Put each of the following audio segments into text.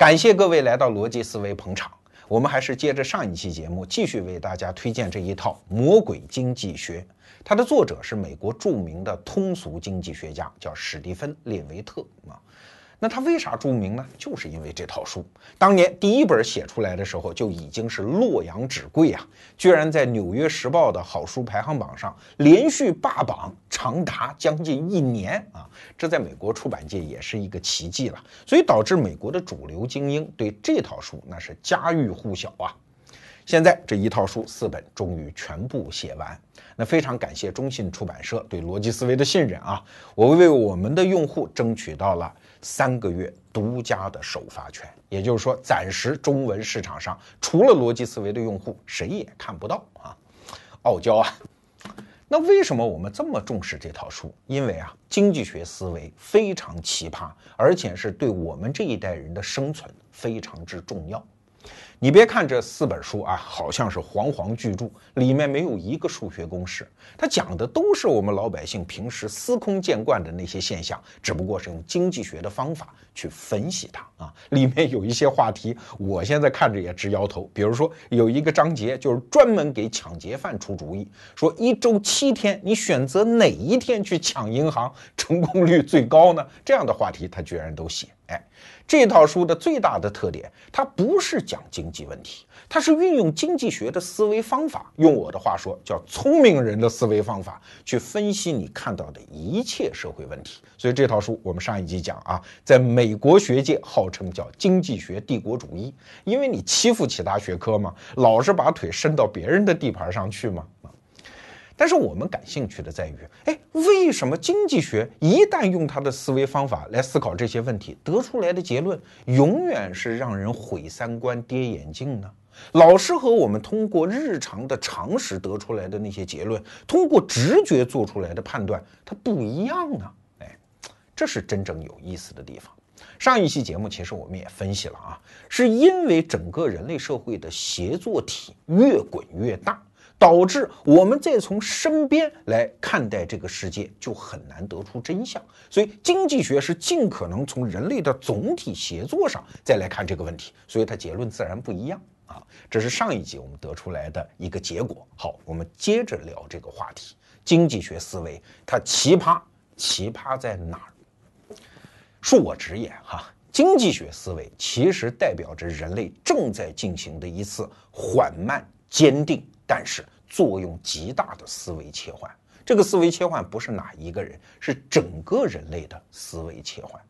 感谢各位来到逻辑思维捧场。我们还是接着上一期节目，继续为大家推荐这一套《魔鬼经济学》。它的作者是美国著名的通俗经济学家，叫史蒂芬·列维特啊。那他为啥著名呢？就是因为这套书，当年第一本写出来的时候就已经是洛阳纸贵啊，居然在《纽约时报》的好书排行榜上连续霸榜长达将近一年啊！这在美国出版界也是一个奇迹了，所以导致美国的主流精英对这套书那是家喻户晓啊。现在这一套书四本终于全部写完，那非常感谢中信出版社对逻辑思维的信任啊！我为我们的用户争取到了。三个月独家的首发权，也就是说，暂时中文市场上除了逻辑思维的用户，谁也看不到啊！傲娇啊！那为什么我们这么重视这套书？因为啊，经济学思维非常奇葩，而且是对我们这一代人的生存非常之重要。你别看这四本书啊，好像是煌煌巨著，里面没有一个数学公式，它讲的都是我们老百姓平时司空见惯的那些现象，只不过是用经济学的方法去分析它啊。里面有一些话题，我现在看着也直摇头。比如说有一个章节就是专门给抢劫犯出主意，说一周七天，你选择哪一天去抢银行，成功率最高呢？这样的话题他居然都写，哎。这套书的最大的特点，它不是讲经济问题，它是运用经济学的思维方法，用我的话说叫聪明人的思维方法去分析你看到的一切社会问题。所以这套书我们上一集讲啊，在美国学界号称叫经济学帝国主义，因为你欺负其他学科嘛，老是把腿伸到别人的地盘上去嘛。但是我们感兴趣的在于，哎，为什么经济学一旦用他的思维方法来思考这些问题，得出来的结论永远是让人毁三观、跌眼镜呢？老师和我们通过日常的常识得出来的那些结论，通过直觉做出来的判断，它不一样呢？哎，这是真正有意思的地方。上一期节目其实我们也分析了啊，是因为整个人类社会的协作体越滚越大。导致我们再从身边来看待这个世界，就很难得出真相。所以经济学是尽可能从人类的总体协作上再来看这个问题，所以它结论自然不一样啊。这是上一集我们得出来的一个结果。好，我们接着聊这个话题：经济学思维它奇葩，奇葩在哪儿？恕我直言哈，经济学思维其实代表着人类正在进行的一次缓慢、坚定。但是作用极大的思维切换，这个思维切换不是哪一个人，是整个人类的思维切换。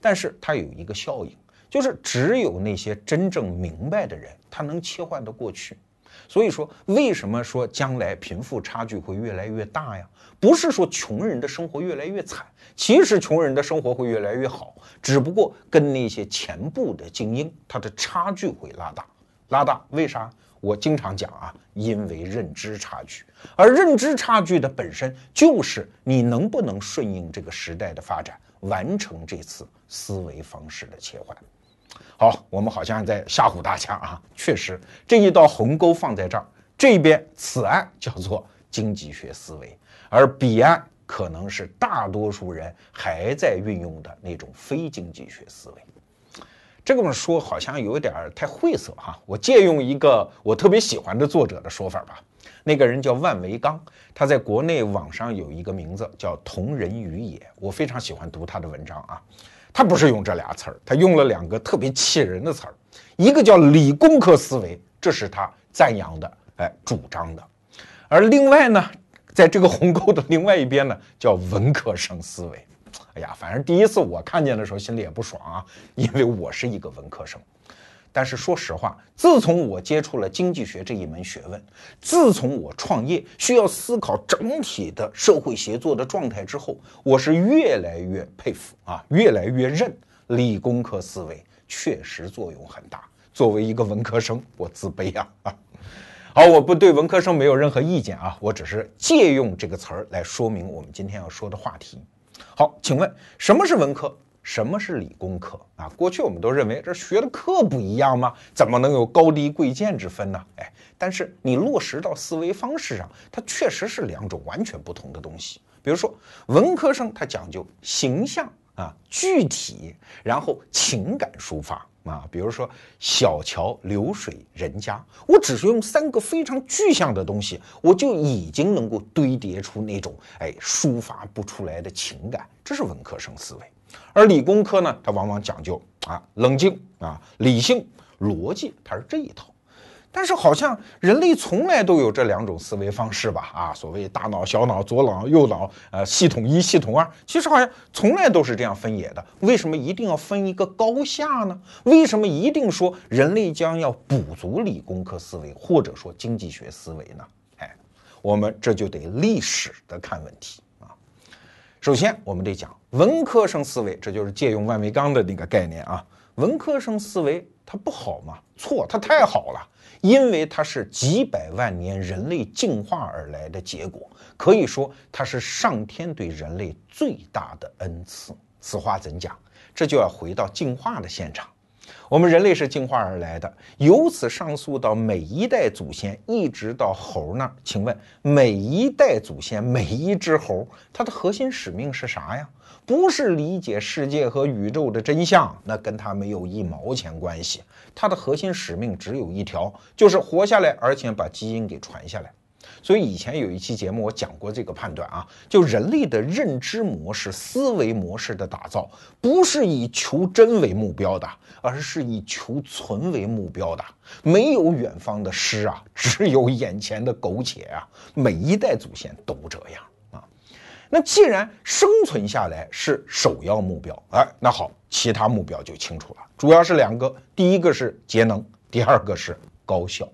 但是它有一个效应，就是只有那些真正明白的人，他能切换得过去。所以说，为什么说将来贫富差距会越来越大呀？不是说穷人的生活越来越惨，其实穷人的生活会越来越好，只不过跟那些前部的精英，他的差距会拉大，拉大。为啥？我经常讲啊，因为认知差距，而认知差距的本身就是你能不能顺应这个时代的发展，完成这次思维方式的切换。好，我们好像在吓唬大家啊，确实这一道鸿沟放在这儿，这边此岸叫做经济学思维，而彼岸可能是大多数人还在运用的那种非经济学思维。这么说好像有点太晦涩哈，我借用一个我特别喜欢的作者的说法吧，那个人叫万维刚，他在国内网上有一个名字叫同人于野，我非常喜欢读他的文章啊，他不是用这俩词儿，他用了两个特别气人的词儿，一个叫理工科思维，这是他赞扬的，哎，主张的，而另外呢，在这个鸿沟的另外一边呢，叫文科生思维。哎呀，反正第一次我看见的时候心里也不爽啊，因为我是一个文科生。但是说实话，自从我接触了经济学这一门学问，自从我创业需要思考整体的社会协作的状态之后，我是越来越佩服啊，越来越认理工科思维确实作用很大。作为一个文科生，我自卑呀啊！好，我不对文科生没有任何意见啊，我只是借用这个词儿来说明我们今天要说的话题。好，请问什么是文科，什么是理工科啊？过去我们都认为这学的课不一样吗？怎么能有高低贵贱之分呢？哎，但是你落实到思维方式上，它确实是两种完全不同的东西。比如说，文科生他讲究形象啊，具体，然后情感抒发啊，比如说小桥流水人家，我只是用三个非常具象的东西，我就已经能够堆叠出那种哎抒发不出来的情感，这是文科生思维。而理工科呢，它往往讲究啊冷静啊理性逻辑，它是这一套。但是好像人类从来都有这两种思维方式吧？啊，所谓大脑、小脑、左脑、右脑，呃，系统一、系统二，其实好像从来都是这样分野的。为什么一定要分一个高下呢？为什么一定说人类将要补足理工科思维，或者说经济学思维呢？哎，我们这就得历史的看问题啊。首先，我们得讲文科生思维，这就是借用万维钢的那个概念啊。文科生思维它不好吗？错，它太好了。因为它是几百万年人类进化而来的结果，可以说它是上天对人类最大的恩赐。此话怎讲？这就要回到进化的现场。我们人类是进化而来的，由此上溯到每一代祖先，一直到猴那儿。请问，每一代祖先，每一只猴，它的核心使命是啥呀？不是理解世界和宇宙的真相，那跟它没有一毛钱关系。它的核心使命只有一条，就是活下来，而且把基因给传下来。所以以前有一期节目我讲过这个判断啊，就人类的认知模式、思维模式的打造，不是以求真为目标的，而是以求存为目标的。没有远方的诗啊，只有眼前的苟且啊。每一代祖先都这样。那既然生存下来是首要目标，哎，那好，其他目标就清楚了，主要是两个，第一个是节能，第二个是高效。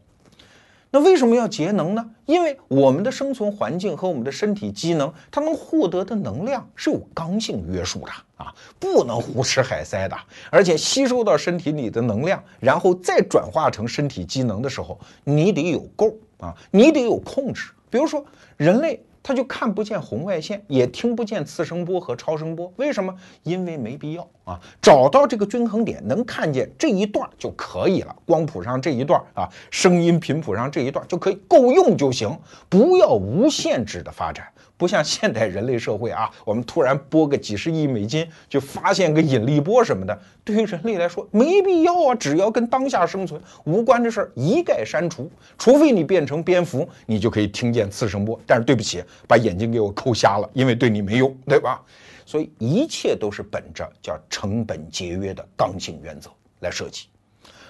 那为什么要节能呢？因为我们的生存环境和我们的身体机能，它能获得的能量是有刚性约束的啊，不能胡吃海塞的，而且吸收到身体里的能量，然后再转化成身体机能的时候，你得有够啊，你得有控制。比如说人类。他就看不见红外线，也听不见次声波和超声波，为什么？因为没必要啊！找到这个均衡点，能看见这一段就可以了。光谱上这一段啊，声音频谱上这一段就可以够用就行，不要无限制的发展。不像现代人类社会啊，我们突然拨个几十亿美金就发现个引力波什么的，对于人类来说没必要啊。只要跟当下生存无关的事儿一概删除，除非你变成蝙蝠，你就可以听见次声波。但是对不起，把眼睛给我抠瞎了，因为对你没用，对吧？所以一切都是本着叫成本节约的刚性原则来设计。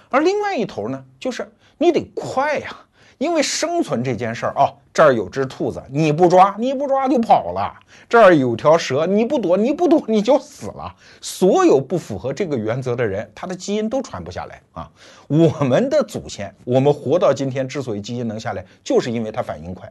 而另外一头呢，就是你得快呀。因为生存这件事儿啊，这儿有只兔子，你不抓，你不抓就跑了；这儿有条蛇，你不躲，你不躲你就死了。所有不符合这个原则的人，他的基因都传不下来啊。我们的祖先，我们活到今天之所以基因能下来，就是因为他反应快。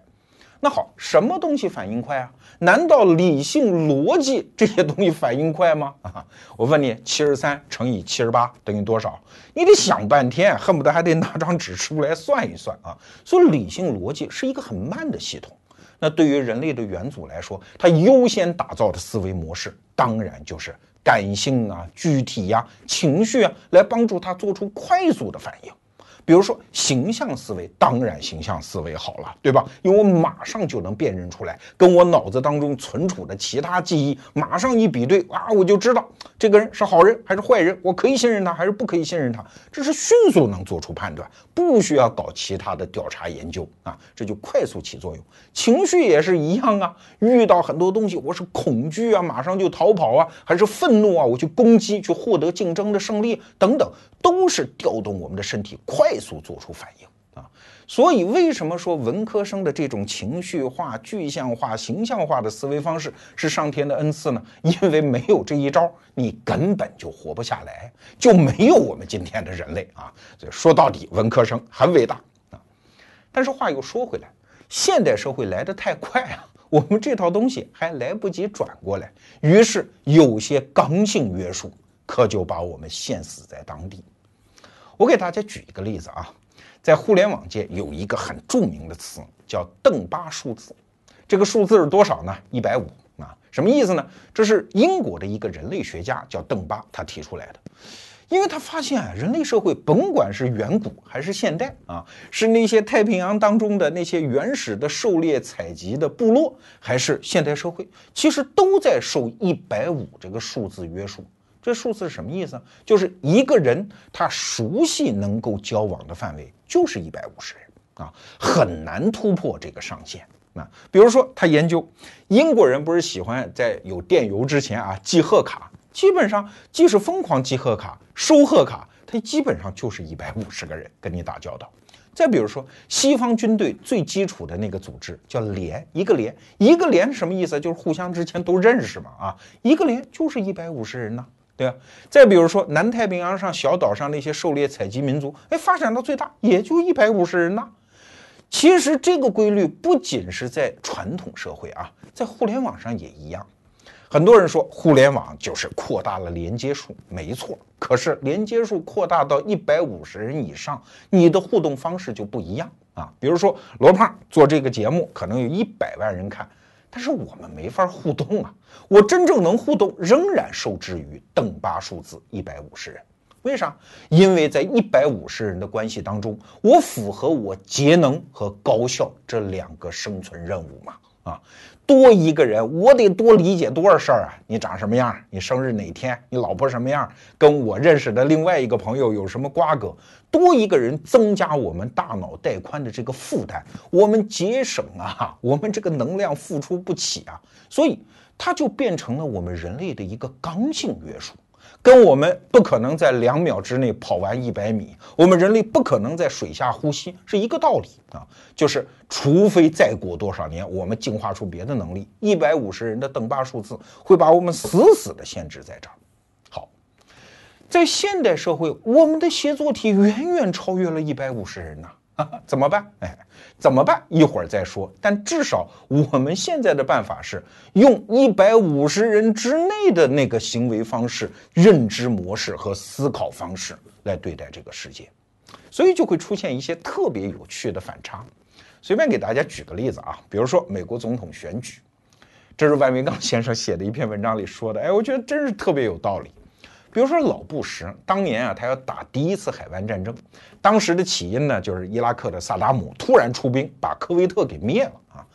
那好，什么东西反应快啊？难道理性逻辑这些东西反应快吗？啊，我问你，七十三乘以七十八等于多少？你得想半天，恨不得还得拿张纸出来算一算啊。所以理性逻辑是一个很慢的系统。那对于人类的元祖来说，他优先打造的思维模式，当然就是感性啊、具体呀、情绪啊，来帮助他做出快速的反应。比如说形象思维，当然形象思维好了，对吧？因为我马上就能辨认出来，跟我脑子当中存储的其他记忆马上一比对啊，我就知道这个人是好人还是坏人，我可以信任他还是不可以信任他，这是迅速能做出判断，不需要搞其他的调查研究啊，这就快速起作用。情绪也是一样啊，遇到很多东西，我是恐惧啊，马上就逃跑啊，还是愤怒啊，我去攻击，去获得竞争的胜利等等，都是调动我们的身体快。快速做出反应啊！所以为什么说文科生的这种情绪化、具象化、形象化的思维方式是上天的恩赐呢？因为没有这一招，你根本就活不下来，就没有我们今天的人类啊！所以说到底，文科生很伟大啊！但是话又说回来，现代社会来得太快啊，我们这套东西还来不及转过来，于是有些刚性约束可就把我们限死在当地。我给大家举一个例子啊，在互联网界有一个很著名的词叫邓巴数字，这个数字是多少呢？一百五啊，什么意思呢？这是英国的一个人类学家叫邓巴他提出来的。因为他发现啊，人类社会甭管是远古还是现代啊，是那些太平洋当中的那些原始的狩猎采集的部落，还是现代社会，其实都在受一百五这个数字约束。这数字是什么意思？就是一个人他熟悉能够交往的范围就是一百五十人啊，很难突破这个上限。那比如说他研究英国人不是喜欢在有电邮之前啊寄贺卡，基本上即使疯狂寄贺卡、收贺卡，他基本上就是一百五十个人跟你打交道。再比如说西方军队最基础的那个组织叫连，一个连一个连什么意思？就是互相之间都认识嘛啊，一个连就是一百五十人呢。对吧？再比如说南太平洋上小岛上那些狩猎采集民族，哎，发展到最大也就一百五十人呐。其实这个规律不仅是在传统社会啊，在互联网上也一样。很多人说互联网就是扩大了连接数，没错。可是连接数扩大到一百五十人以上，你的互动方式就不一样啊。比如说罗胖做这个节目，可能有一百万人看。但是我们没法互动啊！我真正能互动，仍然受制于邓巴数字一百五十人。为啥？因为在一百五十人的关系当中，我符合我节能和高效这两个生存任务嘛？啊！多一个人，我得多理解多少事儿啊！你长什么样？你生日哪天？你老婆什么样？跟我认识的另外一个朋友有什么瓜葛？多一个人，增加我们大脑带宽的这个负担，我们节省啊，我们这个能量付出不起啊，所以它就变成了我们人类的一个刚性约束。跟我们不可能在两秒之内跑完一百米，我们人类不可能在水下呼吸，是一个道理啊。就是除非再过多少年，我们进化出别的能力，一百五十人的邓巴数字会把我们死死的限制在这儿。好，在现代社会，我们的协作体远远超越了一百五十人呐。怎么办？哎，怎么办？一会儿再说。但至少我们现在的办法是用一百五十人之内的那个行为方式、认知模式和思考方式来对待这个世界，所以就会出现一些特别有趣的反差。随便给大家举个例子啊，比如说美国总统选举，这是万维刚先生写的一篇文章里说的。哎，我觉得真是特别有道理。比如说老布什当年啊，他要打第一次海湾战争，当时的起因呢，就是伊拉克的萨达姆突然出兵把科威特给灭了啊。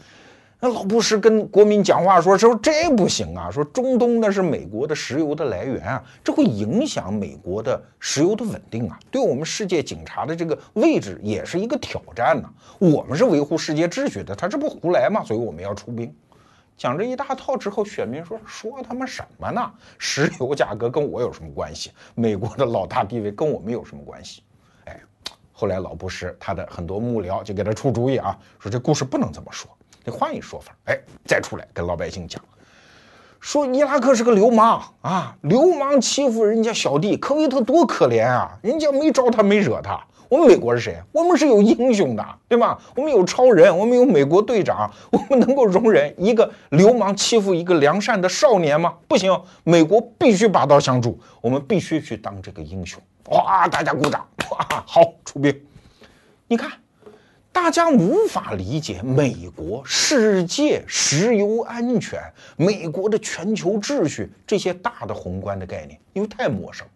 那老布什跟国民讲话说：“说这不行啊，说中东那是美国的石油的来源啊，这会影响美国的石油的稳定啊，对我们世界警察的这个位置也是一个挑战呢。我们是维护世界秩序的，他这不胡来吗？所以我们要出兵。”讲这一大套之后，选民说说他妈什么呢？石油价格跟我有什么关系？美国的老大地位跟我们有什么关系？哎，后来老布什他的很多幕僚就给他出主意啊，说这故事不能这么说，得换一说法。哎，再出来跟老百姓讲，说伊拉克是个流氓啊，流氓欺负人家小弟，科威特多可怜啊，人家没招他，没惹他。我们美国是谁？我们是有英雄的，对吧？我们有超人，我们有美国队长，我们能够容忍一个流氓欺负一个良善的少年吗？不行，美国必须拔刀相助，我们必须去当这个英雄。哇，大家鼓掌！哇，好，出兵。你看，大家无法理解美国、世界、石油安全、美国的全球秩序这些大的宏观的概念，因为太陌生。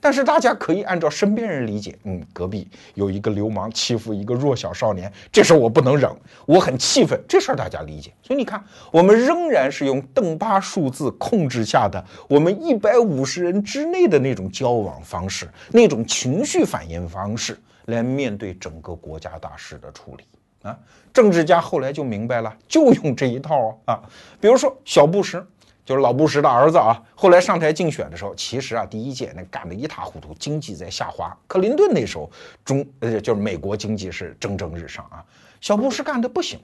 但是大家可以按照身边人理解，嗯，隔壁有一个流氓欺负一个弱小少年，这事儿我不能忍，我很气愤，这事儿大家理解。所以你看，我们仍然是用邓巴数字控制下的我们一百五十人之内的那种交往方式，那种情绪反应方式来面对整个国家大事的处理啊。政治家后来就明白了，就用这一套啊，比如说小布什。就是老布什的儿子啊，后来上台竞选的时候，其实啊，第一届那干得一塌糊涂，经济在下滑。克林顿那时候中呃，就是美国经济是蒸蒸日上啊。小布什干的不行，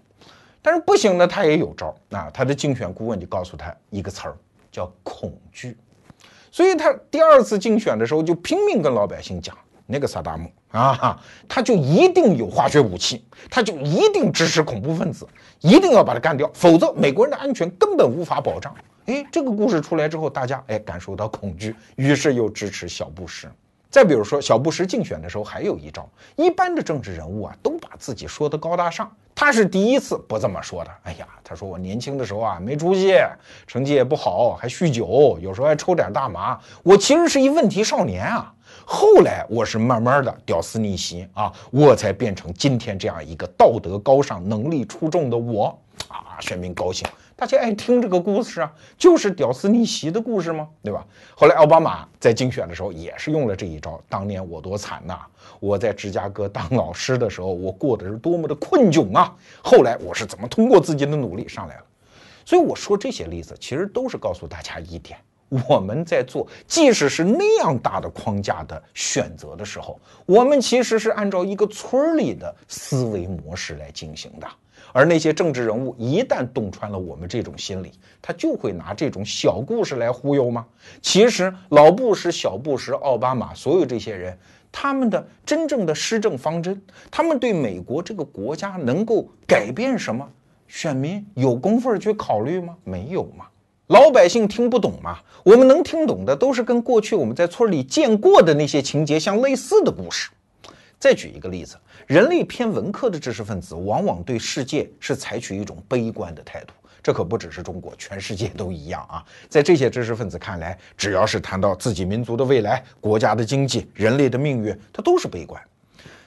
但是不行呢，他也有招啊。他的竞选顾问就告诉他一个词儿，叫恐惧。所以他第二次竞选的时候，就拼命跟老百姓讲，那个萨达姆啊，他就一定有化学武器，他就一定支持恐怖分子，一定要把他干掉，否则美国人的安全根本无法保障。哎，这个故事出来之后，大家哎感受到恐惧，于是又支持小布什。再比如说，小布什竞选的时候还有一招，一般的政治人物啊都把自己说的高大上，他是第一次不这么说的。哎呀，他说我年轻的时候啊没出息，成绩也不好，还酗酒，有时候还抽点大麻。我其实是一问题少年啊，后来我是慢慢的屌丝逆袭啊，我才变成今天这样一个道德高尚、能力出众的我啊！选民高兴，大家爱听这个故事啊，就是屌丝逆袭的故事吗？对吧？后来奥巴马在竞选的时候也是用了这一招。当年我多惨呐！我在芝加哥当老师的时候，我过的是多么的困窘啊！后来我是怎么通过自己的努力上来了？所以我说这些例子，其实都是告诉大家一点。我们在做，即使是那样大的框架的选择的时候，我们其实是按照一个村里的思维模式来进行的。而那些政治人物一旦洞穿了我们这种心理，他就会拿这种小故事来忽悠吗？其实老布什、小布什、奥巴马，所有这些人，他们的真正的施政方针，他们对美国这个国家能够改变什么？选民有功夫去考虑吗？没有吗？老百姓听不懂吗？我们能听懂的都是跟过去我们在村里见过的那些情节相类似的故事。再举一个例子，人类偏文科的知识分子往往对世界是采取一种悲观的态度，这可不只是中国，全世界都一样啊。在这些知识分子看来，只要是谈到自己民族的未来、国家的经济、人类的命运，它都是悲观。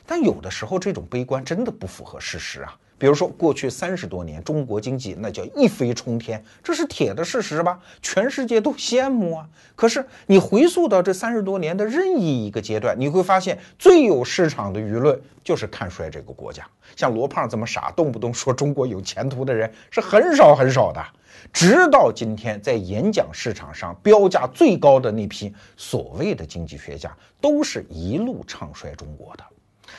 但有的时候，这种悲观真的不符合事实啊。比如说，过去三十多年，中国经济那叫一飞冲天，这是铁的事实吧？全世界都羡慕啊。可是你回溯到这三十多年的任意一个阶段，你会发现最有市场的舆论就是看衰这个国家。像罗胖这么傻，动不动说中国有前途的人是很少很少的。直到今天，在演讲市场上标价最高的那批所谓的经济学家，都是一路唱衰中国的。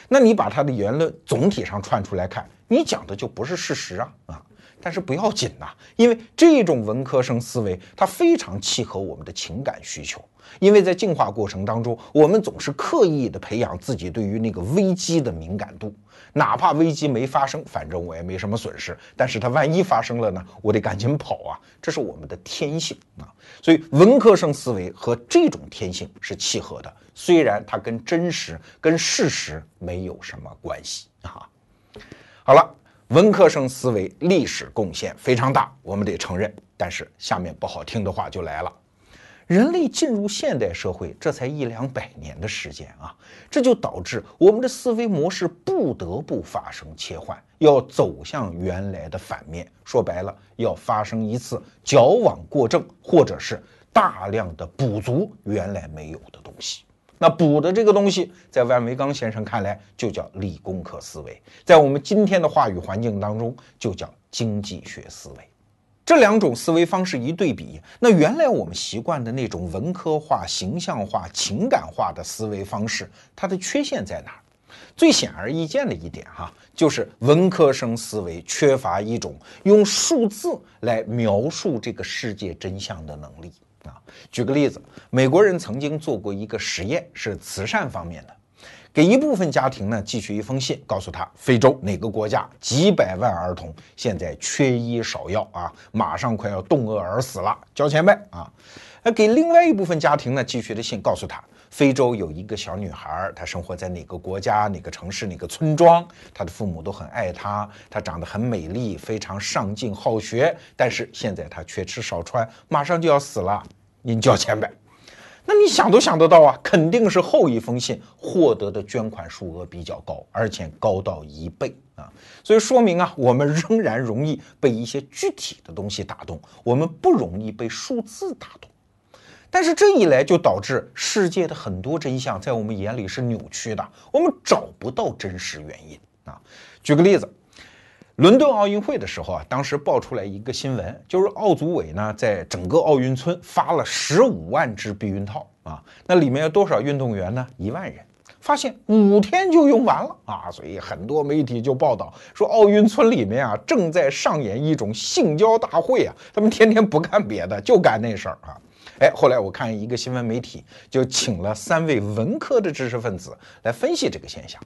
那你把他的言论总体上串出来看。你讲的就不是事实啊啊！但是不要紧呐，因为这种文科生思维它非常契合我们的情感需求。因为在进化过程当中，我们总是刻意的培养自己对于那个危机的敏感度，哪怕危机没发生，反正我也没什么损失。但是它万一发生了呢，我得赶紧跑啊！这是我们的天性啊。所以文科生思维和这种天性是契合的，虽然它跟真实、跟事实没有什么关系啊。好了，文科生思维历史贡献非常大，我们得承认。但是下面不好听的话就来了：人类进入现代社会，这才一两百年的时间啊，这就导致我们的思维模式不得不发生切换，要走向原来的反面。说白了，要发生一次矫枉过正，或者是大量的补足原来没有的东西。那补的这个东西，在万维钢先生看来就叫理工科思维，在我们今天的话语环境当中就叫经济学思维。这两种思维方式一对比，那原来我们习惯的那种文科化、形象化、情感化的思维方式，它的缺陷在哪儿？最显而易见的一点哈，就是文科生思维缺乏一种用数字来描述这个世界真相的能力。啊，举个例子，美国人曾经做过一个实验，是慈善方面的，给一部分家庭呢寄去一封信，告诉他非洲哪个国家几百万儿童现在缺医少药啊，马上快要冻饿而死了，交钱呗啊。那给另外一部分家庭呢寄去的信，告诉他非洲有一个小女孩，她生活在哪个国家、哪个城市、哪个村庄，她的父母都很爱她，她长得很美丽，非常上进好学，但是现在她缺吃少穿，马上就要死了。您交钱呗，那你想都想得到啊，肯定是后一封信获得的捐款数额比较高，而且高到一倍啊，所以说明啊，我们仍然容易被一些具体的东西打动，我们不容易被数字打动。但是这一来就导致世界的很多真相在我们眼里是扭曲的，我们找不到真实原因啊。举个例子。伦敦奥运会的时候啊，当时爆出来一个新闻，就是奥组委呢在整个奥运村发了十五万只避孕套啊，那里面有多少运动员呢？一万人，发现五天就用完了啊，所以很多媒体就报道说奥运村里面啊正在上演一种性交大会啊，他们天天不干别的，就干那事儿啊。哎，后来我看一个新闻媒体就请了三位文科的知识分子来分析这个现象。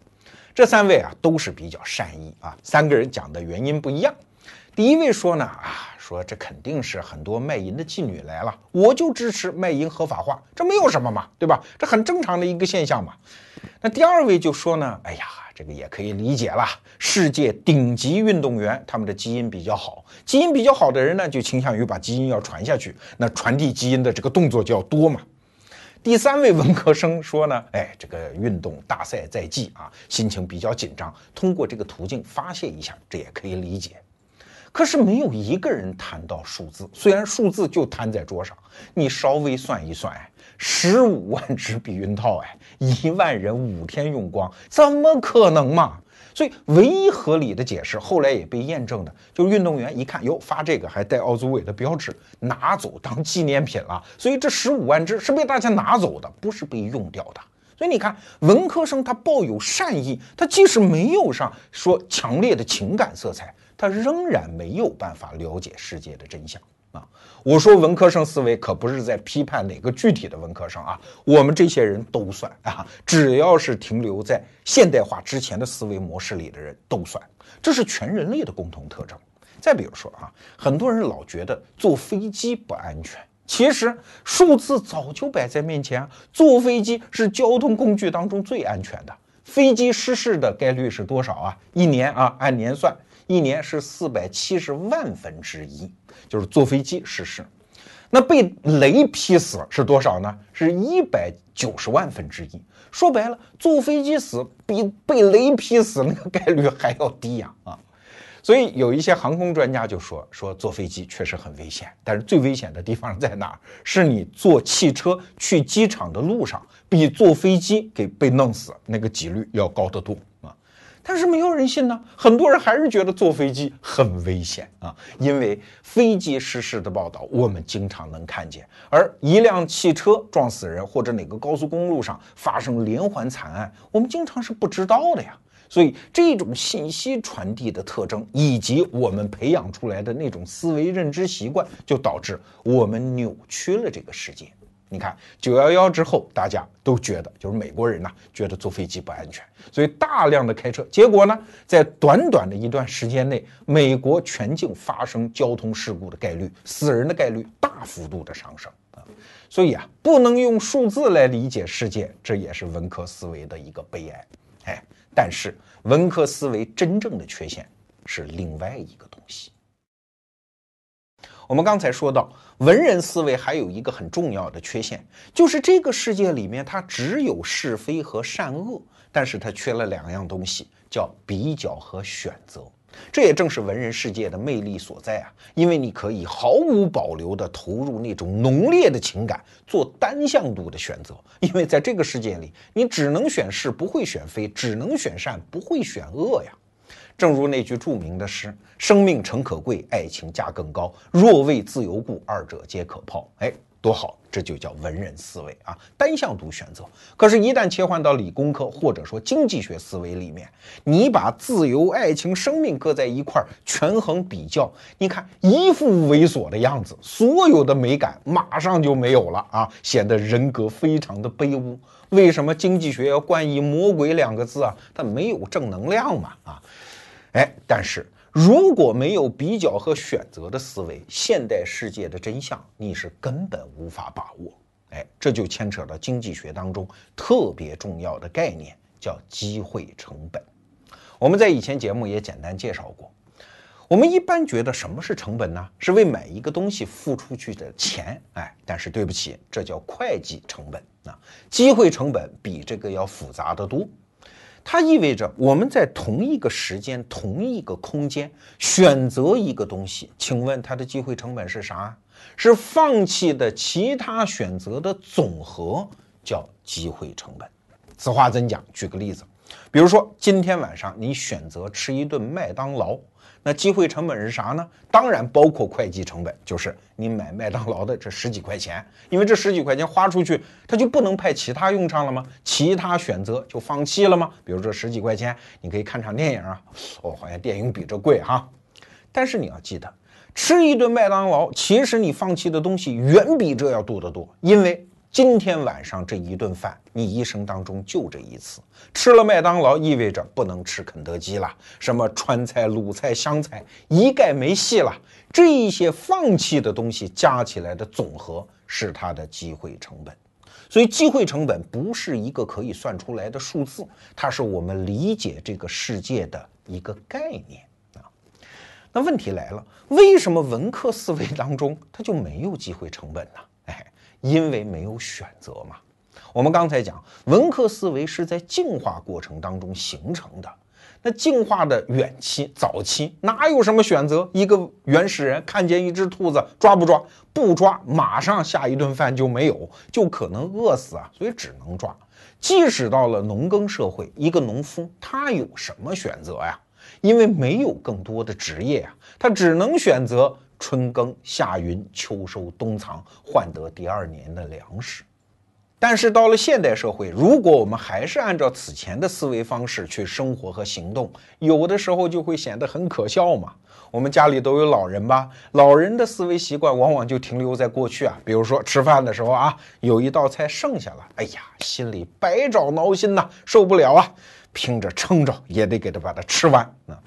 这三位啊都是比较善意啊，三个人讲的原因不一样。第一位说呢啊，说这肯定是很多卖淫的妓女来了，我就支持卖淫合法化，这没有什么嘛，对吧？这很正常的一个现象嘛。那第二位就说呢，哎呀，这个也可以理解了，世界顶级运动员他们的基因比较好，基因比较好的人呢，就倾向于把基因要传下去，那传递基因的这个动作就要多嘛。第三位文科生说呢，哎，这个运动大赛在即啊，心情比较紧张，通过这个途径发泄一下，这也可以理解。可是没有一个人谈到数字，虽然数字就摊在桌上，你稍微算一算，哎，十五万只避孕套，哎，一万人五天用光，怎么可能嘛？所以唯一合理的解释，后来也被验证的，就是运动员一看，哟，发这个还带奥组委的标志，拿走当纪念品了。所以这十五万只是被大家拿走的，不是被用掉的。所以你看，文科生他抱有善意，他即使没有上说强烈的情感色彩。他仍然没有办法了解世界的真相啊！我说文科生思维可不是在批判哪个具体的文科生啊，我们这些人都算啊，只要是停留在现代化之前的思维模式里的人都算，这是全人类的共同特征。再比如说啊，很多人老觉得坐飞机不安全，其实数字早就摆在面前啊，坐飞机是交通工具当中最安全的。飞机失事的概率是多少啊？一年啊，按年算。一年是四百七十万分之一，就是坐飞机失事。那被雷劈死是多少呢？是一百九十万分之一。说白了，坐飞机死比被雷劈死那个概率还要低呀！啊，所以有一些航空专家就说说坐飞机确实很危险，但是最危险的地方在哪儿？是你坐汽车去机场的路上，比坐飞机给被弄死那个几率要高得多。但是没有人信呢，很多人还是觉得坐飞机很危险啊，因为飞机失事的报道我们经常能看见，而一辆汽车撞死人或者哪个高速公路上发生连环惨案，我们经常是不知道的呀。所以这种信息传递的特征，以及我们培养出来的那种思维认知习惯，就导致我们扭曲了这个世界。你看九幺幺之后，大家都觉得就是美国人呐，觉得坐飞机不安全，所以大量的开车。结果呢，在短短的一段时间内，美国全境发生交通事故的概率、死人的概率大幅度的上升啊！所以啊，不能用数字来理解世界，这也是文科思维的一个悲哀。哎，但是文科思维真正的缺陷是另外一个东西。我们刚才说到，文人思维还有一个很重要的缺陷，就是这个世界里面它只有是非和善恶，但是它缺了两样东西，叫比较和选择。这也正是文人世界的魅力所在啊，因为你可以毫无保留地投入那种浓烈的情感，做单向度的选择。因为在这个世界里，你只能选是，不会选非；只能选善，不会选恶呀。正如那句著名的诗：“生命诚可贵，爱情价更高。若为自由故，二者皆可抛。”哎，多好！这就叫文人思维啊，单向度选择。可是，一旦切换到理工科或者说经济学思维里面，你把自由、爱情、生命搁在一块儿权衡比较，你看一副猥琐的样子，所有的美感马上就没有了啊，显得人格非常的卑污。为什么经济学要冠以“魔鬼”两个字啊？它没有正能量嘛啊？哎，但是如果没有比较和选择的思维，现代世界的真相你是根本无法把握。哎，这就牵扯到经济学当中特别重要的概念，叫机会成本。我们在以前节目也简单介绍过。我们一般觉得什么是成本呢？是为买一个东西付出去的钱。哎，但是对不起，这叫会计成本啊。机会成本比这个要复杂的多。它意味着我们在同一个时间、同一个空间选择一个东西，请问它的机会成本是啥？是放弃的其他选择的总和，叫机会成本。此话怎讲？举个例子，比如说今天晚上你选择吃一顿麦当劳。那机会成本是啥呢？当然包括会计成本，就是你买麦当劳的这十几块钱，因为这十几块钱花出去，它就不能派其他用场了吗？其他选择就放弃了吗？比如这十几块钱，你可以看场电影啊，哦，好像电影比这贵哈。但是你要记得，吃一顿麦当劳，其实你放弃的东西远比这要多得多，因为。今天晚上这一顿饭，你一生当中就这一次吃了麦当劳，意味着不能吃肯德基了。什么川菜、鲁菜、湘菜，一概没戏了。这一些放弃的东西加起来的总和是它的机会成本。所以，机会成本不是一个可以算出来的数字，它是我们理解这个世界的一个概念啊。那问题来了，为什么文科思维当中它就没有机会成本呢？因为没有选择嘛，我们刚才讲，文科思维是在进化过程当中形成的。那进化的远期、早期哪有什么选择？一个原始人看见一只兔子，抓不抓？不抓，马上下一顿饭就没有，就可能饿死啊！所以只能抓。即使到了农耕社会，一个农夫他有什么选择呀？因为没有更多的职业啊，他只能选择春耕、夏耘、秋收、冬藏，换得第二年的粮食。但是到了现代社会，如果我们还是按照此前的思维方式去生活和行动，有的时候就会显得很可笑嘛。我们家里都有老人吧，老人的思维习惯往往就停留在过去啊。比如说吃饭的时候啊，有一道菜剩下了，哎呀，心里百爪挠心呐，受不了啊，拼着撑着也得给他把它吃完啊。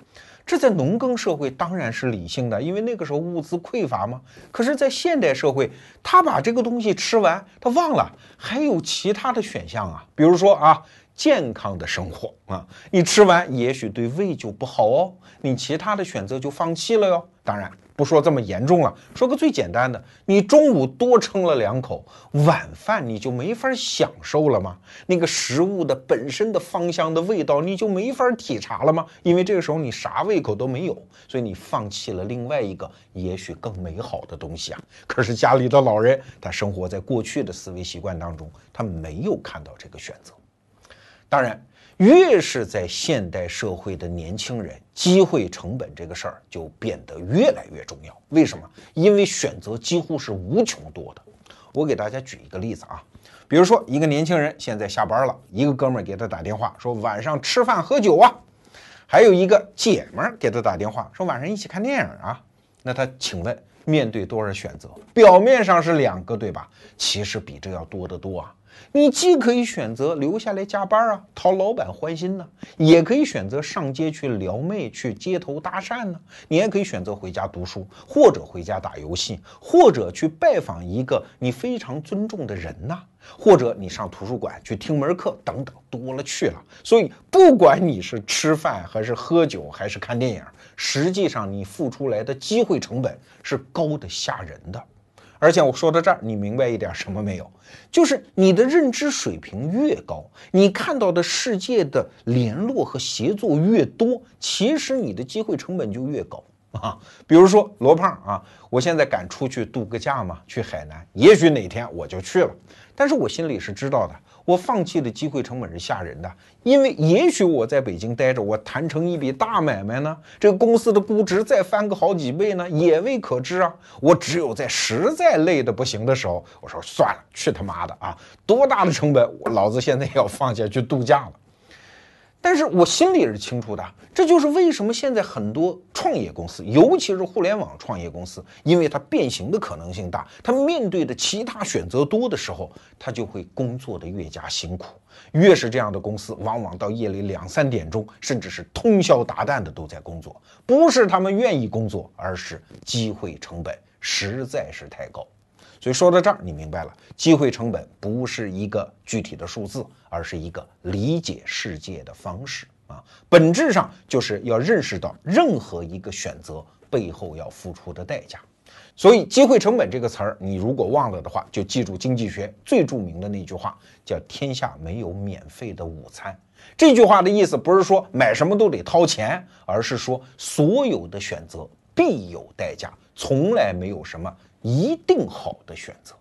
这在农耕社会当然是理性的，因为那个时候物资匮乏嘛。可是，在现代社会，他把这个东西吃完，他忘了还有其他的选项啊，比如说啊。健康的生活啊，你吃完也许对胃就不好哦，你其他的选择就放弃了哟。当然不说这么严重了，说个最简单的，你中午多撑了两口，晚饭你就没法享受了吗？那个食物的本身的芳香的味道你就没法体察了吗？因为这个时候你啥胃口都没有，所以你放弃了另外一个也许更美好的东西啊。可是家里的老人，他生活在过去的思维习惯当中，他没有看到这个选择。当然，越是在现代社会的年轻人，机会成本这个事儿就变得越来越重要。为什么？因为选择几乎是无穷多的。我给大家举一个例子啊，比如说一个年轻人现在下班了，一个哥们儿给他打电话说晚上吃饭喝酒啊，还有一个姐们儿给他打电话说晚上一起看电影啊。那他请问面对多少选择？表面上是两个，对吧？其实比这要多得多啊。你既可以选择留下来加班啊，讨老板欢心呢，也可以选择上街去撩妹，去街头搭讪呢。你也可以选择回家读书，或者回家打游戏，或者去拜访一个你非常尊重的人呐，或者你上图书馆去听门课，等等，多了去了。所以，不管你是吃饭还是喝酒还是看电影，实际上你付出来的机会成本是高的吓人的。而且我说到这儿，你明白一点什么没有？就是你的认知水平越高，你看到的世界的联络和协作越多，其实你的机会成本就越高啊。比如说罗胖啊，我现在敢出去度个假吗？去海南，也许哪天我就去了，但是我心里是知道的。我放弃的机会成本是吓人的，因为也许我在北京待着，我谈成一笔大买卖呢，这个公司的估值再翻个好几倍呢，也未可知啊。我只有在实在累得不行的时候，我说算了，去他妈的啊，多大的成本，老子现在要放下去度假了。但是我心里是清楚的，这就是为什么现在很多创业公司，尤其是互联网创业公司，因为它变形的可能性大，它面对的其他选择多的时候，它就会工作的越加辛苦。越是这样的公司，往往到夜里两三点钟，甚至是通宵达旦的都在工作，不是他们愿意工作，而是机会成本实在是太高。所以说到这儿，你明白了，机会成本不是一个具体的数字，而是一个理解世界的方式啊。本质上就是要认识到任何一个选择背后要付出的代价。所以，机会成本这个词儿，你如果忘了的话，就记住经济学最著名的那句话，叫“天下没有免费的午餐”。这句话的意思不是说买什么都得掏钱，而是说所有的选择必有代价，从来没有什么。一定好的选择。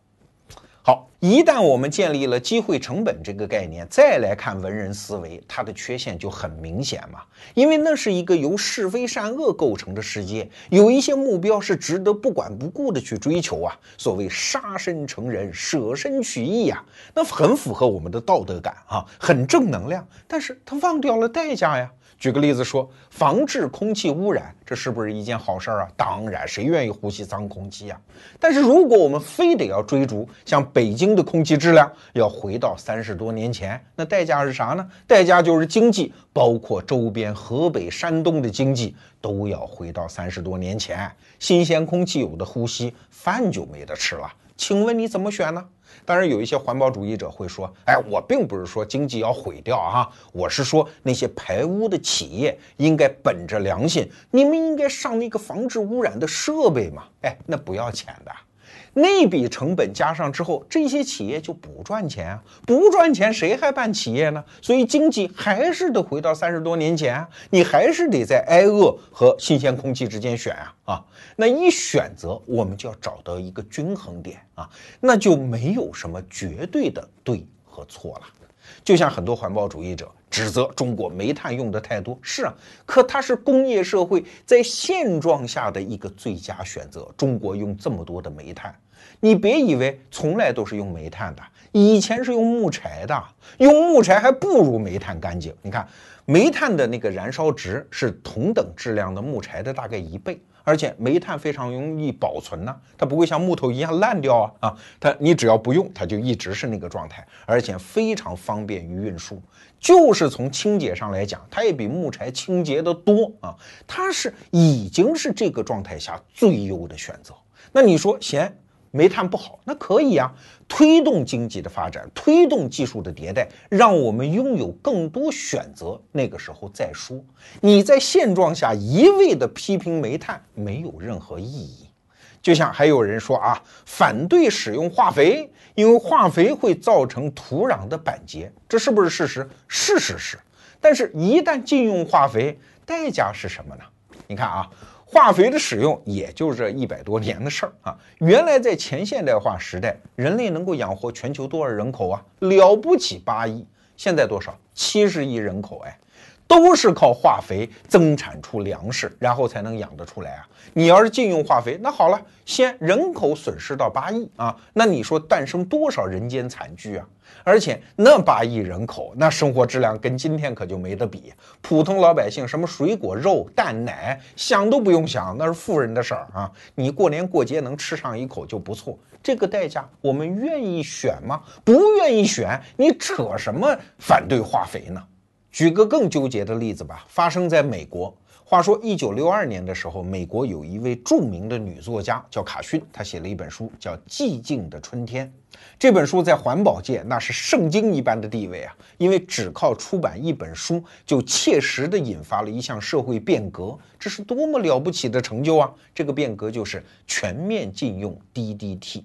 好，一旦我们建立了机会成本这个概念，再来看文人思维，它的缺陷就很明显嘛。因为那是一个由是非善恶构成的世界，有一些目标是值得不管不顾的去追求啊。所谓杀身成仁，舍身取义呀，那很符合我们的道德感啊，很正能量。但是他忘掉了代价呀。举个例子说，防治空气污染，这是不是一件好事儿啊？当然，谁愿意呼吸脏空气呀？但是如果我们非得要追逐像北京的空气质量要回到三十多年前，那代价是啥呢？代价就是经济，包括周边河北、山东的经济都要回到三十多年前，新鲜空气有的呼吸，饭就没得吃了。请问你怎么选呢？当然，有一些环保主义者会说：“哎，我并不是说经济要毁掉啊，我是说那些排污的企业应该本着良心，你们应该上那个防治污染的设备嘛。哎，那不要钱的，那笔成本加上之后，这些企业就不赚钱啊，不赚钱谁还办企业呢？所以经济还是得回到三十多年前啊，你还是得在挨饿和新鲜空气之间选啊啊！那一选择，我们就要找到一个均衡点啊，那就没有什么绝对的对和错了。就像很多环保主义者指责中国煤炭用的太多，是啊，可它是工业社会在现状下的一个最佳选择。中国用这么多的煤炭，你别以为从来都是用煤炭的，以前是用木柴的，用木柴还不如煤炭干净。你看，煤炭的那个燃烧值是同等质量的木柴的大概一倍。而且煤炭非常容易保存呢，它不会像木头一样烂掉啊啊！它你只要不用，它就一直是那个状态，而且非常方便于运输。就是从清洁上来讲，它也比木柴清洁的多啊。它是已经是这个状态下最优的选择。那你说嫌？煤炭不好，那可以啊，推动经济的发展，推动技术的迭代，让我们拥有更多选择。那个时候再说。你在现状下一味的批评煤炭，没有任何意义。就像还有人说啊，反对使用化肥，因为化肥会造成土壤的板结，这是不是事实？是事实。但是，一旦禁用化肥，代价是什么呢？你看啊。化肥的使用也就这一百多年的事儿啊！原来在前现代化时代，人类能够养活全球多少人口啊？了不起八亿，现在多少？七十亿人口哎。都是靠化肥增产出粮食，然后才能养得出来啊！你要是禁用化肥，那好了，先人口损失到八亿啊，那你说诞生多少人间惨剧啊？而且那八亿人口，那生活质量跟今天可就没得比。普通老百姓什么水果、肉、蛋、奶，想都不用想，那是富人的事儿啊！你过年过节能吃上一口就不错。这个代价，我们愿意选吗？不愿意选，你扯什么反对化肥呢？举个更纠结的例子吧，发生在美国。话说，一九六二年的时候，美国有一位著名的女作家叫卡逊，她写了一本书叫《寂静的春天》。这本书在环保界那是圣经一般的地位啊，因为只靠出版一本书就切实的引发了一项社会变革，这是多么了不起的成就啊！这个变革就是全面禁用 DDT。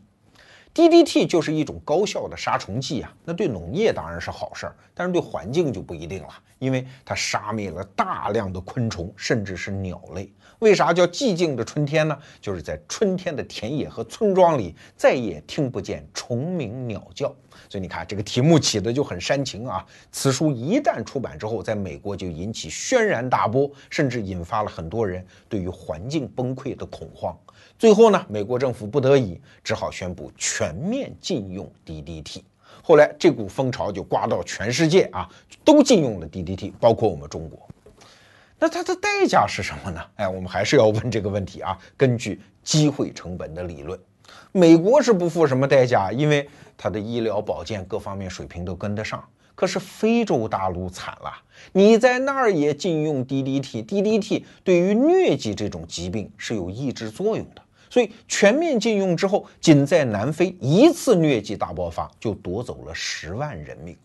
DDT 就是一种高效的杀虫剂啊，那对农业当然是好事儿，但是对环境就不一定了，因为它杀灭了大量的昆虫，甚至是鸟类。为啥叫寂静的春天呢？就是在春天的田野和村庄里，再也听不见虫鸣鸟叫。所以你看，这个题目起的就很煽情啊。此书一旦出版之后，在美国就引起轩然大波，甚至引发了很多人对于环境崩溃的恐慌。最后呢，美国政府不得已只好宣布全面禁用 DDT。后来这股风潮就刮到全世界啊，都禁用了 DDT，包括我们中国。那它的代价是什么呢？哎，我们还是要问这个问题啊。根据机会成本的理论，美国是不付什么代价，因为它的医疗保健各方面水平都跟得上。可是非洲大陆惨了，你在那儿也禁用 DDT，DDT 对于疟疾这种疾病是有抑制作用的。所以全面禁用之后，仅在南非一次疟疾大爆发就夺走了十万人命。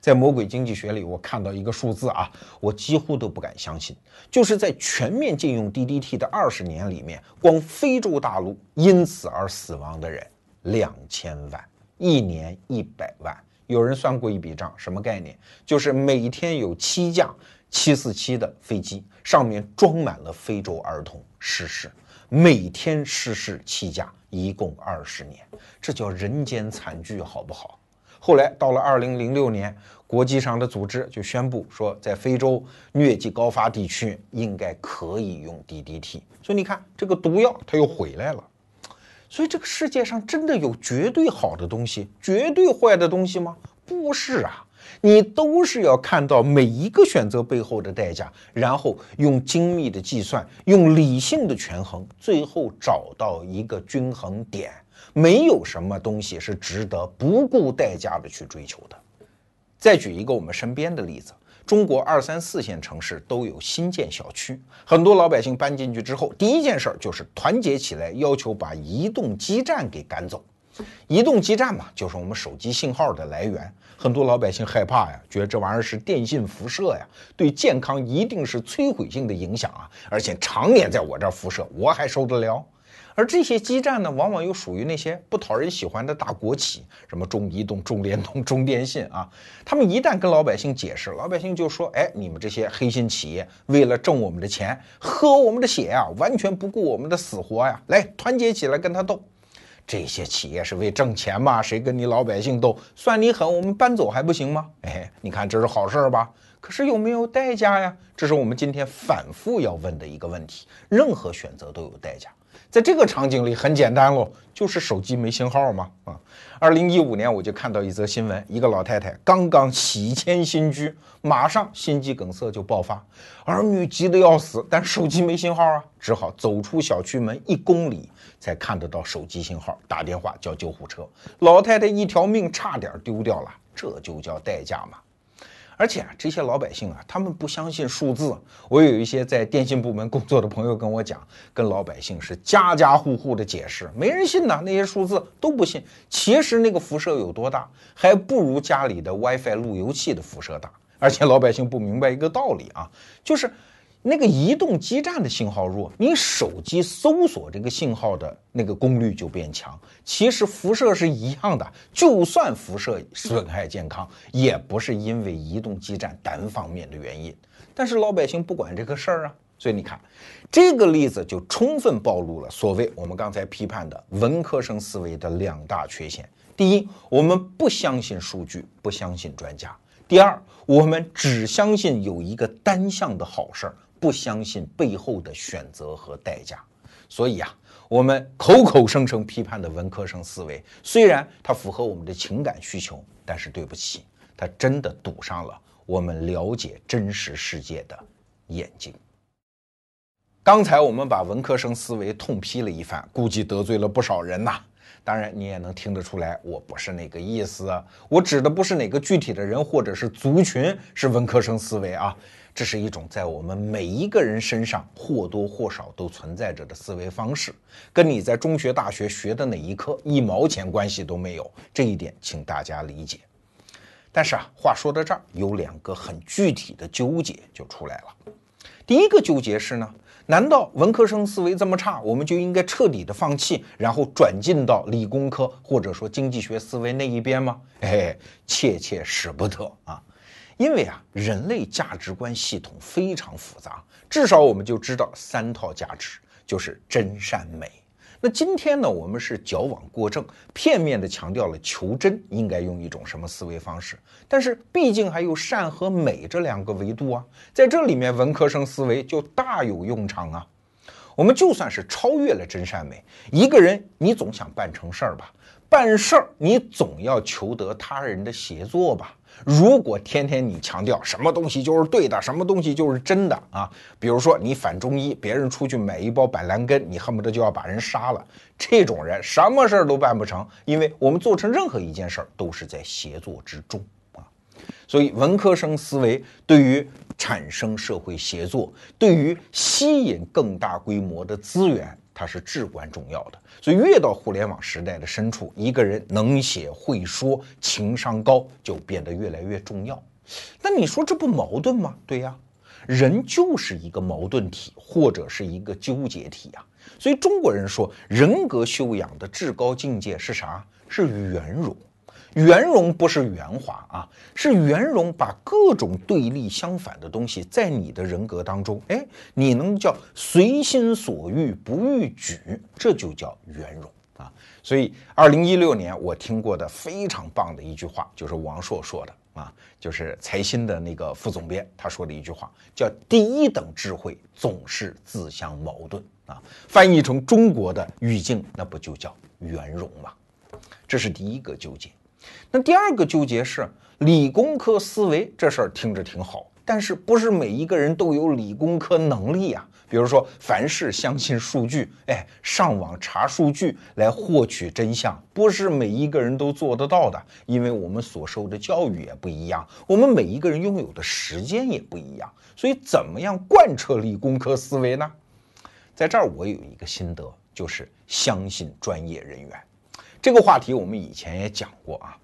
在《魔鬼经济学》里，我看到一个数字啊，我几乎都不敢相信，就是在全面禁用 DDT 的二十年里面，光非洲大陆因此而死亡的人两千万，一年一百万。有人算过一笔账，什么概念？就是每天有七架747的飞机，上面装满了非洲儿童逝世。每天失事七架，一共二十年，这叫人间惨剧，好不好？后来到了二零零六年，国际上的组织就宣布说，在非洲疟疾高发地区应该可以用 DDT。所以你看，这个毒药它又回来了。所以这个世界上真的有绝对好的东西，绝对坏的东西吗？不是啊。你都是要看到每一个选择背后的代价，然后用精密的计算，用理性的权衡，最后找到一个均衡点。没有什么东西是值得不顾代价的去追求的。再举一个我们身边的例子，中国二三四线城市都有新建小区，很多老百姓搬进去之后，第一件事儿就是团结起来，要求把移动基站给赶走。移动基站嘛，就是我们手机信号的来源。很多老百姓害怕呀，觉得这玩意儿是电信辐射呀，对健康一定是摧毁性的影响啊，而且常年在我这儿辐射，我还受得了？而这些基站呢，往往又属于那些不讨人喜欢的大国企，什么中移动、中联通、中电信啊。他们一旦跟老百姓解释，老百姓就说：“哎，你们这些黑心企业，为了挣我们的钱，喝我们的血啊，完全不顾我们的死活呀！来，团结起来跟他斗。”这些企业是为挣钱嘛？谁跟你老百姓斗？算你狠，我们搬走还不行吗？哎，你看这是好事吧？可是有没有代价呀？这是我们今天反复要问的一个问题。任何选择都有代价。在这个场景里很简单喽，就是手机没信号嘛。啊，二零一五年我就看到一则新闻，一个老太太刚刚喜迁新居，马上心肌梗塞就爆发，儿女急得要死，但手机没信号啊，只好走出小区门一公里才看得到手机信号，打电话叫救护车，老太太一条命差点丢掉了，这就叫代价嘛。而且啊，这些老百姓啊，他们不相信数字。我有一些在电信部门工作的朋友跟我讲，跟老百姓是家家户户的解释，没人信呐，那些数字都不信。其实那个辐射有多大，还不如家里的 WiFi 路由器的辐射大。而且老百姓不明白一个道理啊，就是。那个移动基站的信号弱，你手机搜索这个信号的那个功率就变强。其实辐射是一样的，就算辐射损害健康，也不是因为移动基站单方面的原因。但是老百姓不管这个事儿啊，所以你看，这个例子就充分暴露了所谓我们刚才批判的文科生思维的两大缺陷：第一，我们不相信数据，不相信专家；第二，我们只相信有一个单向的好事儿。不相信背后的选择和代价，所以啊，我们口口声声批判的文科生思维，虽然它符合我们的情感需求，但是对不起，它真的堵上了我们了解真实世界的眼睛。刚才我们把文科生思维痛批了一番，估计得罪了不少人呐。当然，你也能听得出来，我不是那个意思，我指的不是哪个具体的人或者是族群是文科生思维啊。这是一种在我们每一个人身上或多或少都存在着的思维方式，跟你在中学、大学学的哪一科一毛钱关系都没有。这一点，请大家理解。但是啊，话说到这儿，有两个很具体的纠结就出来了。第一个纠结是呢，难道文科生思维这么差，我们就应该彻底的放弃，然后转进到理工科或者说经济学思维那一边吗？哎，切切使不得啊！因为啊，人类价值观系统非常复杂，至少我们就知道三套价值，就是真善美。那今天呢，我们是矫枉过正，片面的强调了求真应该用一种什么思维方式。但是毕竟还有善和美这两个维度啊，在这里面文科生思维就大有用场啊。我们就算是超越了真善美，一个人你总想办成事儿吧，办事儿你总要求得他人的协作吧。如果天天你强调什么东西就是对的，什么东西就是真的啊，比如说你反中医，别人出去买一包板蓝根，你恨不得就要把人杀了，这种人什么事儿都办不成，因为我们做成任何一件事儿都是在协作之中啊。所以文科生思维对于产生社会协作，对于吸引更大规模的资源。它是至关重要的，所以越到互联网时代的深处，一个人能写会说、情商高就变得越来越重要。那你说这不矛盾吗？对呀，人就是一个矛盾体或者是一个纠结体呀。所以中国人说，人格修养的至高境界是啥？是圆融。圆融不是圆滑啊，是圆融，把各种对立相反的东西在你的人格当中，哎，你能叫随心所欲不逾矩，这就叫圆融啊。所以，二零一六年我听过的非常棒的一句话，就是王朔说的啊，就是财新的那个副总编他说的一句话，叫“第一等智慧总是自相矛盾”啊。翻译成中国的语境，那不就叫圆融吗？这是第一个纠结。那第二个纠结是理工科思维这事儿听着挺好，但是不是每一个人都有理工科能力啊？比如说，凡事相信数据，哎，上网查数据来获取真相，不是每一个人都做得到的，因为我们所受的教育也不一样，我们每一个人拥有的时间也不一样，所以怎么样贯彻理工科思维呢？在这儿我有一个心得，就是相信专业人员。这个话题我们以前也讲过啊，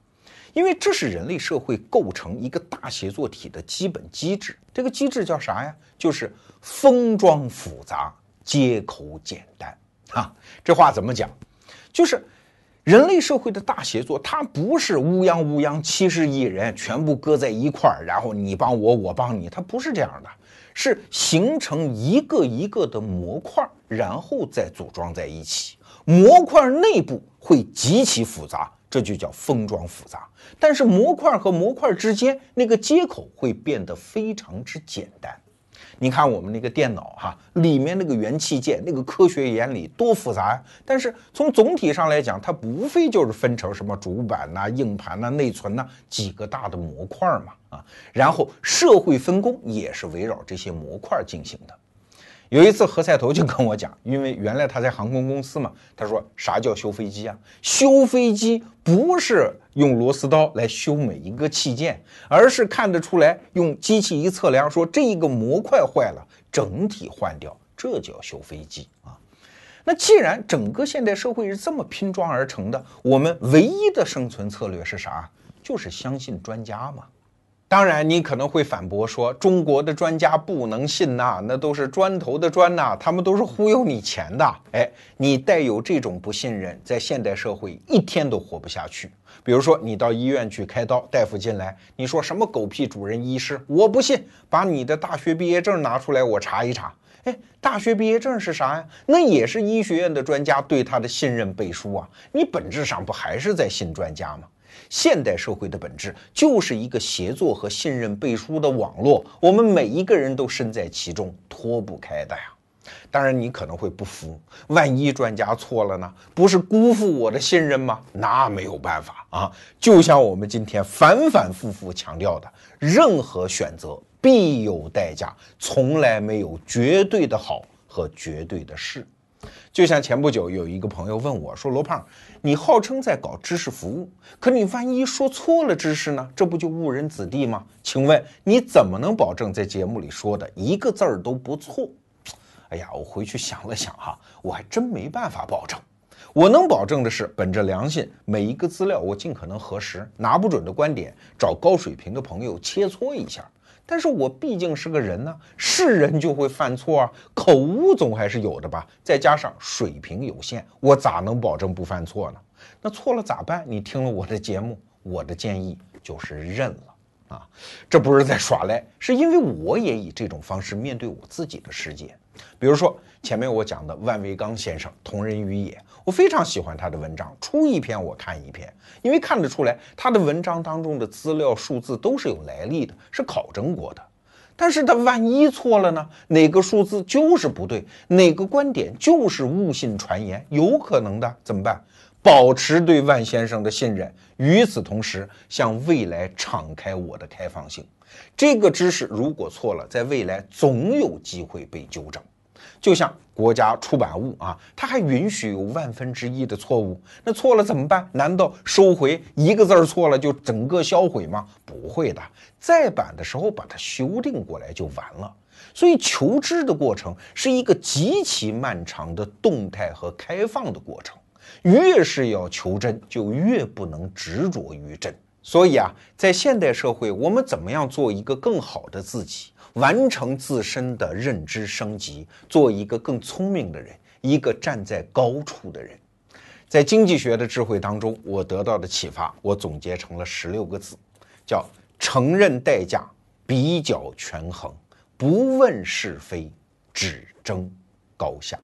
因为这是人类社会构成一个大协作体的基本机制。这个机制叫啥呀？就是封装复杂，接口简单。啊，这话怎么讲？就是人类社会的大协作，它不是乌泱乌泱七十亿人全部搁在一块儿，然后你帮我，我帮你，它不是这样的，是形成一个一个的模块，然后再组装在一起。模块内部会极其复杂，这就叫封装复杂。但是模块和模块之间那个接口会变得非常之简单。你看我们那个电脑哈，里面那个元器件，那个科学原理多复杂呀！但是从总体上来讲，它无非就是分成什么主板呐、硬盘呐、内存呐几个大的模块嘛啊，然后社会分工也是围绕这些模块进行的。有一次何菜头就跟我讲，因为原来他在航空公司嘛，他说啥叫修飞机啊？修飞机不是用螺丝刀来修每一个器件，而是看得出来用机器一测量，说这一个模块坏了，整体换掉，这叫修飞机啊。那既然整个现代社会是这么拼装而成的，我们唯一的生存策略是啥？就是相信专家嘛。当然，你可能会反驳说，中国的专家不能信呐，那都是砖头的砖呐，他们都是忽悠你钱的。哎，你带有这种不信任，在现代社会一天都活不下去。比如说，你到医院去开刀，大夫进来，你说什么狗屁主任医师，我不信，把你的大学毕业证拿出来，我查一查。哎，大学毕业证是啥呀？那也是医学院的专家对他的信任背书啊。你本质上不还是在信专家吗？现代社会的本质就是一个协作和信任背书的网络，我们每一个人都身在其中，脱不开的呀。当然，你可能会不服，万一专家错了呢？不是辜负我的信任吗？那没有办法啊。就像我们今天反反复复强调的，任何选择必有代价，从来没有绝对的好和绝对的事。就像前不久有一个朋友问我说：“罗胖，你号称在搞知识服务，可你万一说错了知识呢？这不就误人子弟吗？请问你怎么能保证在节目里说的一个字儿都不错？”哎呀，我回去想了想哈，我还真没办法保证。我能保证的是，本着良心，每一个资料我尽可能核实，拿不准的观点找高水平的朋友切磋一下。但是我毕竟是个人呢，是人就会犯错啊，口误总还是有的吧。再加上水平有限，我咋能保证不犯错呢？那错了咋办？你听了我的节目，我的建议就是认了啊。这不是在耍赖，是因为我也以这种方式面对我自己的世界。比如说前面我讲的万维钢先生《同人于野》，我非常喜欢他的文章，出一篇我看一篇，因为看得出来他的文章当中的资料数字都是有来历的，是考证过的。但是他万一错了呢？哪个数字就是不对，哪个观点就是误信传言，有可能的，怎么办？保持对万先生的信任，与此同时向未来敞开我的开放性。这个知识如果错了，在未来总有机会被纠正。就像国家出版物啊，它还允许有万分之一的错误，那错了怎么办？难道收回一个字儿错了就整个销毁吗？不会的，再版的时候把它修订过来就完了。所以求知的过程是一个极其漫长的动态和开放的过程，越是要求真，就越不能执着于真。所以啊，在现代社会，我们怎么样做一个更好的自己？完成自身的认知升级，做一个更聪明的人，一个站在高处的人。在经济学的智慧当中，我得到的启发，我总结成了十六个字，叫承认代价，比较权衡，不问是非，只争高下。